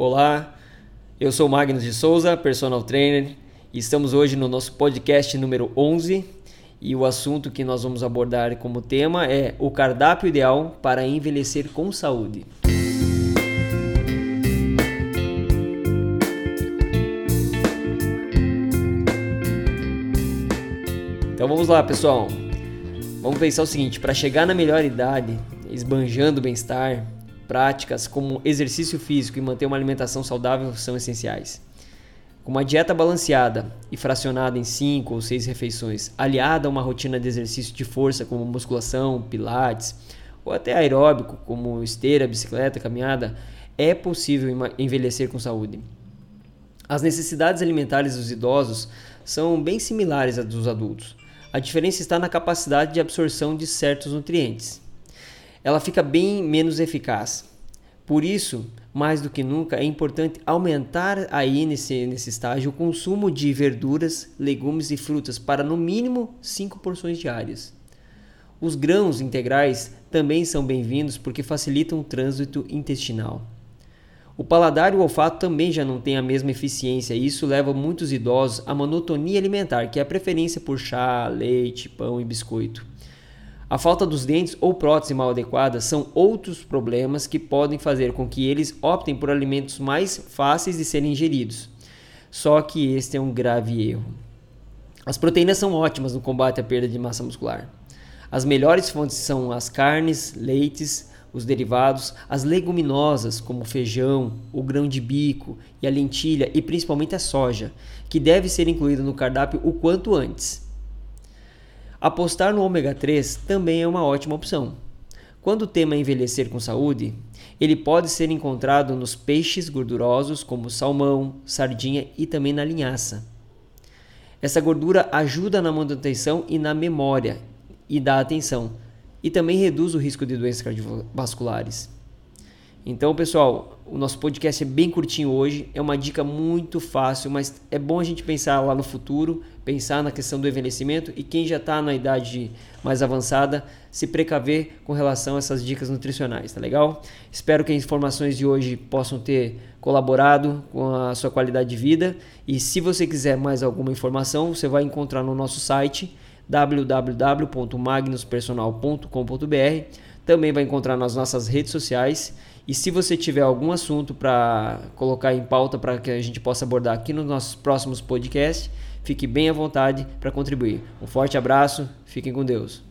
Olá, eu sou Magnus de Souza, personal trainer, e estamos hoje no nosso podcast número 11 e o assunto que nós vamos abordar como tema é o cardápio ideal para envelhecer com saúde. Então vamos lá, pessoal. Vamos pensar o seguinte: para chegar na melhor idade, esbanjando bem-estar, práticas como exercício físico e manter uma alimentação saudável são essenciais. Com uma dieta balanceada e fracionada em 5 ou 6 refeições, aliada a uma rotina de exercício de força como musculação, pilates ou até aeróbico como esteira, bicicleta, caminhada, é possível envelhecer com saúde. As necessidades alimentares dos idosos são bem similares às dos adultos. A diferença está na capacidade de absorção de certos nutrientes ela fica bem menos eficaz. Por isso, mais do que nunca, é importante aumentar aí nesse, nesse estágio o consumo de verduras, legumes e frutas para no mínimo 5 porções diárias. Os grãos integrais também são bem-vindos porque facilitam o trânsito intestinal. O paladar e o olfato também já não têm a mesma eficiência e isso leva muitos idosos à monotonia alimentar, que é a preferência por chá, leite, pão e biscoito. A falta dos dentes ou prótese mal adequada são outros problemas que podem fazer com que eles optem por alimentos mais fáceis de serem ingeridos. Só que este é um grave erro. As proteínas são ótimas no combate à perda de massa muscular. As melhores fontes são as carnes, leites, os derivados, as leguminosas, como o feijão, o grão de bico e a lentilha, e principalmente a soja, que deve ser incluída no cardápio o quanto antes. Apostar no ômega 3 também é uma ótima opção. Quando o tema é envelhecer com saúde, ele pode ser encontrado nos peixes gordurosos como salmão, sardinha e também na linhaça. Essa gordura ajuda na manutenção e na memória e da atenção, e também reduz o risco de doenças cardiovasculares. Então, pessoal, o nosso podcast é bem curtinho hoje, é uma dica muito fácil, mas é bom a gente pensar lá no futuro, pensar na questão do envelhecimento e quem já está na idade mais avançada, se precaver com relação a essas dicas nutricionais, tá legal? Espero que as informações de hoje possam ter colaborado com a sua qualidade de vida e se você quiser mais alguma informação, você vai encontrar no nosso site www.magnuspersonal.com.br, também vai encontrar nas nossas redes sociais e se você tiver algum assunto para colocar em pauta para que a gente possa abordar aqui nos nossos próximos podcasts, fique bem à vontade para contribuir. Um forte abraço, fiquem com Deus.